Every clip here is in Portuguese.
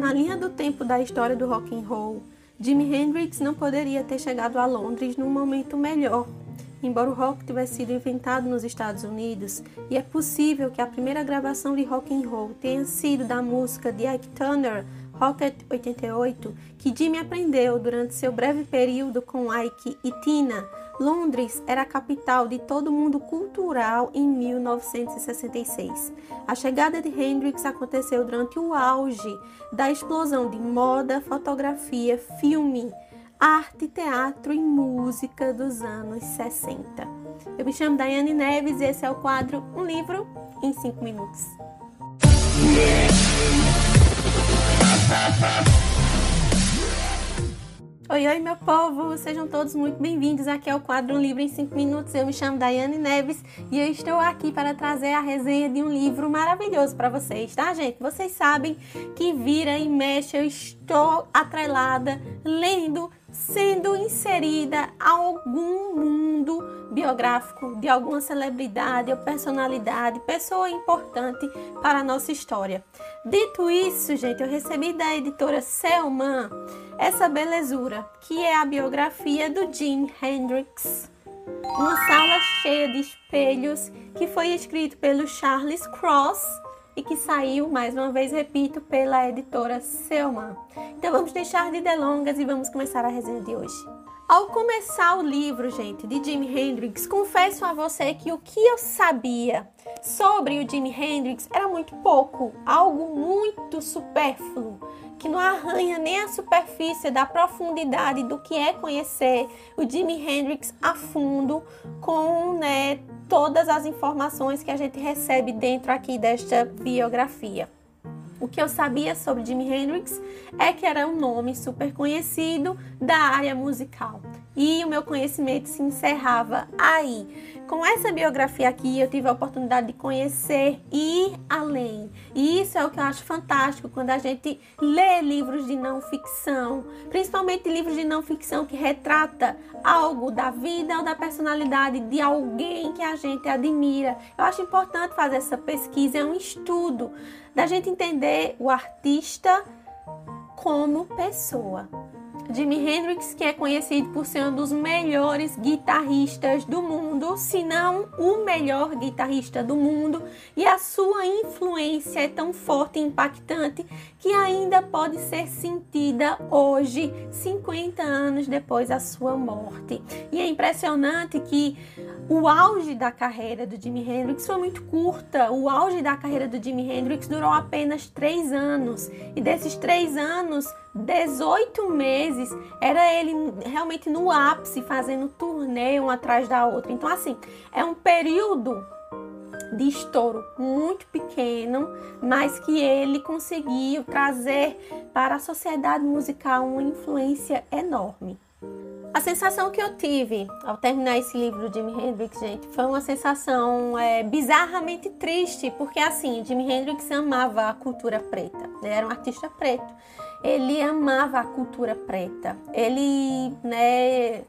na linha do tempo da história do rock and roll, Jimi Hendrix não poderia ter chegado a Londres num momento melhor. Embora o rock tivesse sido inventado nos Estados Unidos, e é possível que a primeira gravação de rock and roll tenha sido da música de Ike Turner, Rocket 88, que Jimmy aprendeu durante seu breve período com Ike e Tina. Londres era a capital de todo o mundo cultural em 1966. A chegada de Hendrix aconteceu durante o auge da explosão de moda, fotografia, filme, arte, teatro e música dos anos 60. Eu me chamo Daiane Neves e esse é o quadro Um Livro em 5 Minutos. Oi, oi, meu povo! Sejam todos muito bem-vindos. Aqui é o quadro Um Livro em 5 Minutos. Eu me chamo Daiane Neves e eu estou aqui para trazer a resenha de um livro maravilhoso para vocês, tá, gente? Vocês sabem que vira e mexe, eu estou atrelada, lendo, sendo inserida a algum mundo biográfico de alguma celebridade ou personalidade, pessoa importante para a nossa história. Dito isso, gente, eu recebi da editora Selman essa belezura, que é a biografia do Jimi Hendrix. Uma sala cheia de espelhos que foi escrito pelo Charles Cross e que saiu, mais uma vez repito, pela editora Selman. Então vamos deixar de delongas e vamos começar a resenha de hoje. Ao começar o livro, gente, de Jimi Hendrix, confesso a você que o que eu sabia sobre o Jimi Hendrix era muito pouco, algo muito supérfluo, que não arranha nem a superfície da profundidade do que é conhecer o Jimi Hendrix a fundo com, né, todas as informações que a gente recebe dentro aqui desta biografia. O que eu sabia sobre Jimi Hendrix é que era um nome super conhecido da área musical. E o meu conhecimento se encerrava aí. Com essa biografia aqui, eu tive a oportunidade de conhecer e ir além. E isso é o que eu acho fantástico quando a gente lê livros de não ficção, principalmente livros de não ficção que retrata algo da vida ou da personalidade de alguém que a gente admira. Eu acho importante fazer essa pesquisa, é um estudo da gente entender o artista como pessoa. Jimi Hendrix, que é conhecido por ser um dos melhores guitarristas do mundo, se não o melhor guitarrista do mundo, e a sua influência é tão forte e impactante que ainda pode ser sentida hoje, 50 anos depois da sua morte. E é impressionante que o auge da carreira do Jimi Hendrix foi muito curta. O auge da carreira do Jimi Hendrix durou apenas três anos. E desses três anos, 18 meses era ele realmente no ápice, fazendo turnê um atrás da outra. Então, assim, é um período de estouro muito pequeno, mas que ele conseguiu trazer para a sociedade musical uma influência enorme. A sensação que eu tive ao terminar esse livro do Jimi Hendrix, gente, foi uma sensação é, bizarramente triste, porque assim, Jimi Hendrix amava a cultura preta, né? era um artista preto. Ele amava a cultura preta. Ele, né,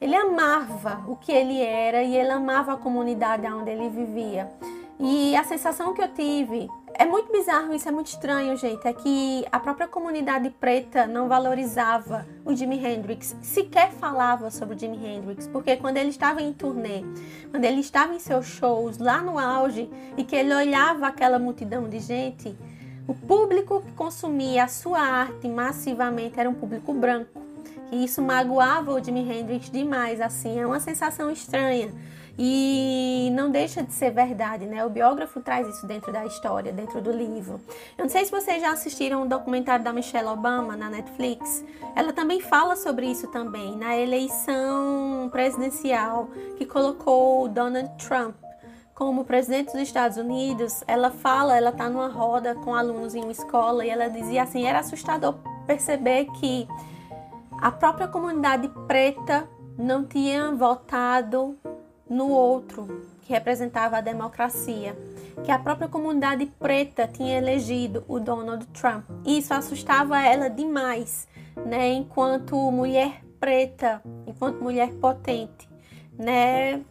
ele amava o que ele era e ele amava a comunidade onde ele vivia. E a sensação que eu tive é muito bizarro, isso é muito estranho, gente. É que a própria comunidade preta não valorizava o Jimi Hendrix, sequer falava sobre o Jimi Hendrix, porque quando ele estava em turnê, quando ele estava em seus shows lá no auge e que ele olhava aquela multidão de gente, o público que consumia a sua arte massivamente era um público branco. E isso magoava o Jimi Hendrix demais, assim, é uma sensação estranha. E não deixa de ser verdade, né? O biógrafo traz isso dentro da história, dentro do livro. Eu não sei se vocês já assistiram o um documentário da Michelle Obama na Netflix. Ela também fala sobre isso também, na eleição presidencial que colocou Donald Trump como presidente dos Estados Unidos, ela fala, ela está numa roda com alunos em uma escola e ela dizia assim, era assustador perceber que a própria comunidade preta não tinha votado no outro, que representava a democracia, que a própria comunidade preta tinha elegido o Donald Trump. Isso assustava ela demais, né, enquanto mulher preta, enquanto mulher potente. né?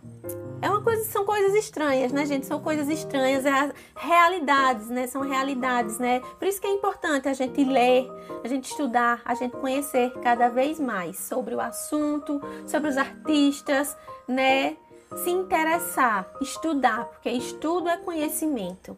É uma coisa, são coisas estranhas, né, gente? São coisas estranhas, é realidades, né? São realidades, né? Por isso que é importante a gente ler, a gente estudar, a gente conhecer cada vez mais sobre o assunto, sobre os artistas, né? Se interessar, estudar, porque estudo é conhecimento.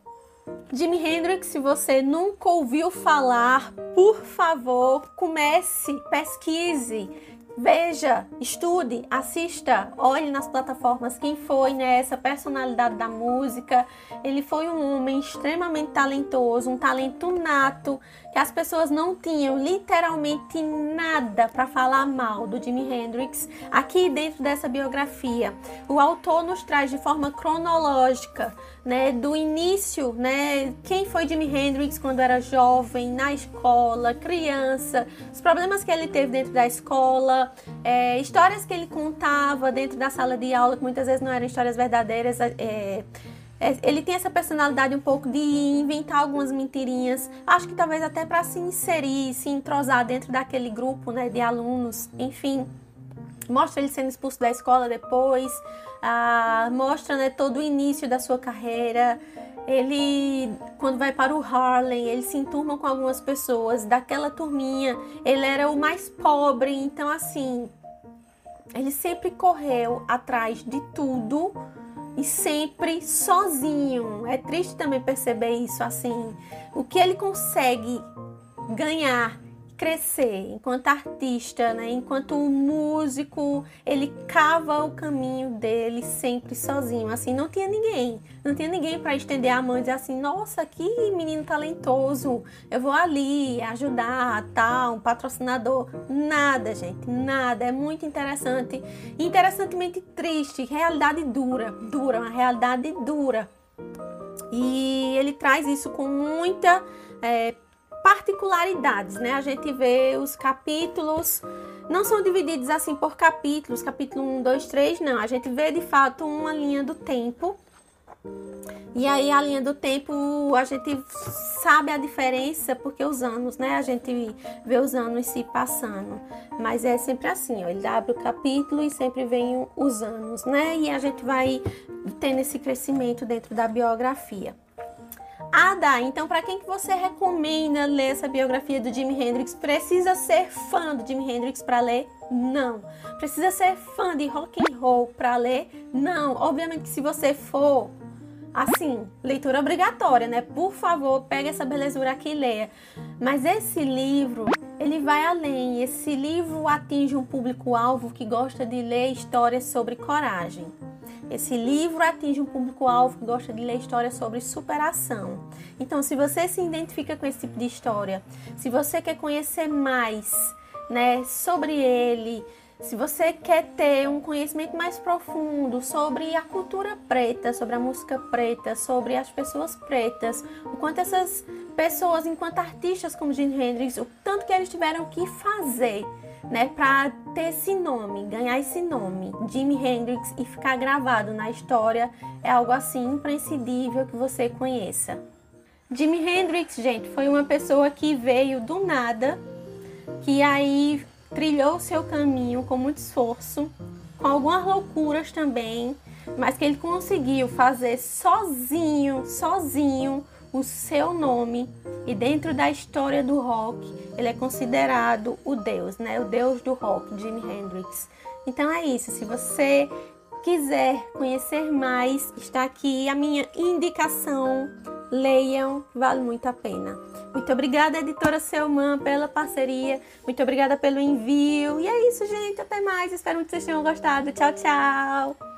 Jimi Hendrix, se você nunca ouviu falar, por favor, comece, pesquise, Veja, estude, assista, olhe nas plataformas quem foi né, essa personalidade da música. Ele foi um homem extremamente talentoso, um talento nato, que as pessoas não tinham literalmente nada para falar mal do Jimi Hendrix. Aqui dentro dessa biografia, o autor nos traz de forma cronológica, né, do início, né, quem foi Jimi Hendrix quando era jovem, na escola, criança, os problemas que ele teve dentro da escola, é, histórias que ele contava dentro da sala de aula, que muitas vezes não eram histórias verdadeiras. É, é, ele tem essa personalidade um pouco de inventar algumas mentirinhas. Acho que talvez até para se inserir, se entrosar dentro daquele grupo né, de alunos, enfim. Mostra ele sendo expulso da escola depois, ah, mostra né, todo o início da sua carreira. Ele, quando vai para o Harlem, ele se enturma com algumas pessoas. Daquela turminha, ele era o mais pobre, então, assim, ele sempre correu atrás de tudo e sempre sozinho. É triste também perceber isso assim. O que ele consegue ganhar crescer enquanto artista, né? enquanto músico, ele cava o caminho dele sempre sozinho. Assim, não tinha ninguém, não tinha ninguém para estender a mão e dizer assim: nossa, que menino talentoso, eu vou ali ajudar, tal, um patrocinador. Nada, gente, nada. É muito interessante, interessantemente triste, realidade dura, dura, uma realidade dura. E ele traz isso com muita é, particularidades, né? A gente vê os capítulos, não são divididos assim por capítulos, capítulo 1, 2, 3, não. A gente vê de fato uma linha do tempo. E aí a linha do tempo a gente sabe a diferença porque os anos, né? A gente vê os anos se passando. Mas é sempre assim, ó, ele abre o capítulo e sempre vem os anos, né? E a gente vai tendo esse crescimento dentro da biografia. Dá. Então, para quem que você recomenda ler essa biografia do Jimi Hendrix? Precisa ser fã do Jimi Hendrix para ler? Não. Precisa ser fã de rock and roll para ler? Não. Obviamente que se você for assim, leitura obrigatória, né? Por favor, pegue essa belezura aqui e leia. Mas esse livro, ele vai além. Esse livro atinge um público-alvo que gosta de ler histórias sobre coragem. Esse livro atinge um público-alvo que gosta de ler histórias sobre superação. Então, se você se identifica com esse tipo de história, se você quer conhecer mais né, sobre ele, se você quer ter um conhecimento mais profundo sobre a cultura preta, sobre a música preta, sobre as pessoas pretas, o quanto essas pessoas, enquanto artistas como Jimi Hendrix, o tanto que eles tiveram que fazer né, para ter esse nome, ganhar esse nome, Jimi Hendrix, e ficar gravado na história, é algo assim imprescindível que você conheça. Jimi Hendrix, gente, foi uma pessoa que veio do nada, que aí trilhou seu caminho com muito esforço, com algumas loucuras também, mas que ele conseguiu fazer sozinho, sozinho, o seu nome e dentro da história do rock ele é considerado o deus, né? O deus do rock, Jimi Hendrix. Então é isso. Se você quiser conhecer mais, está aqui a minha indicação. Leiam, vale muito a pena. Muito obrigada, editora Selman, pela parceria. Muito obrigada pelo envio. E é isso, gente. Até mais. Espero que vocês tenham gostado. Tchau, tchau.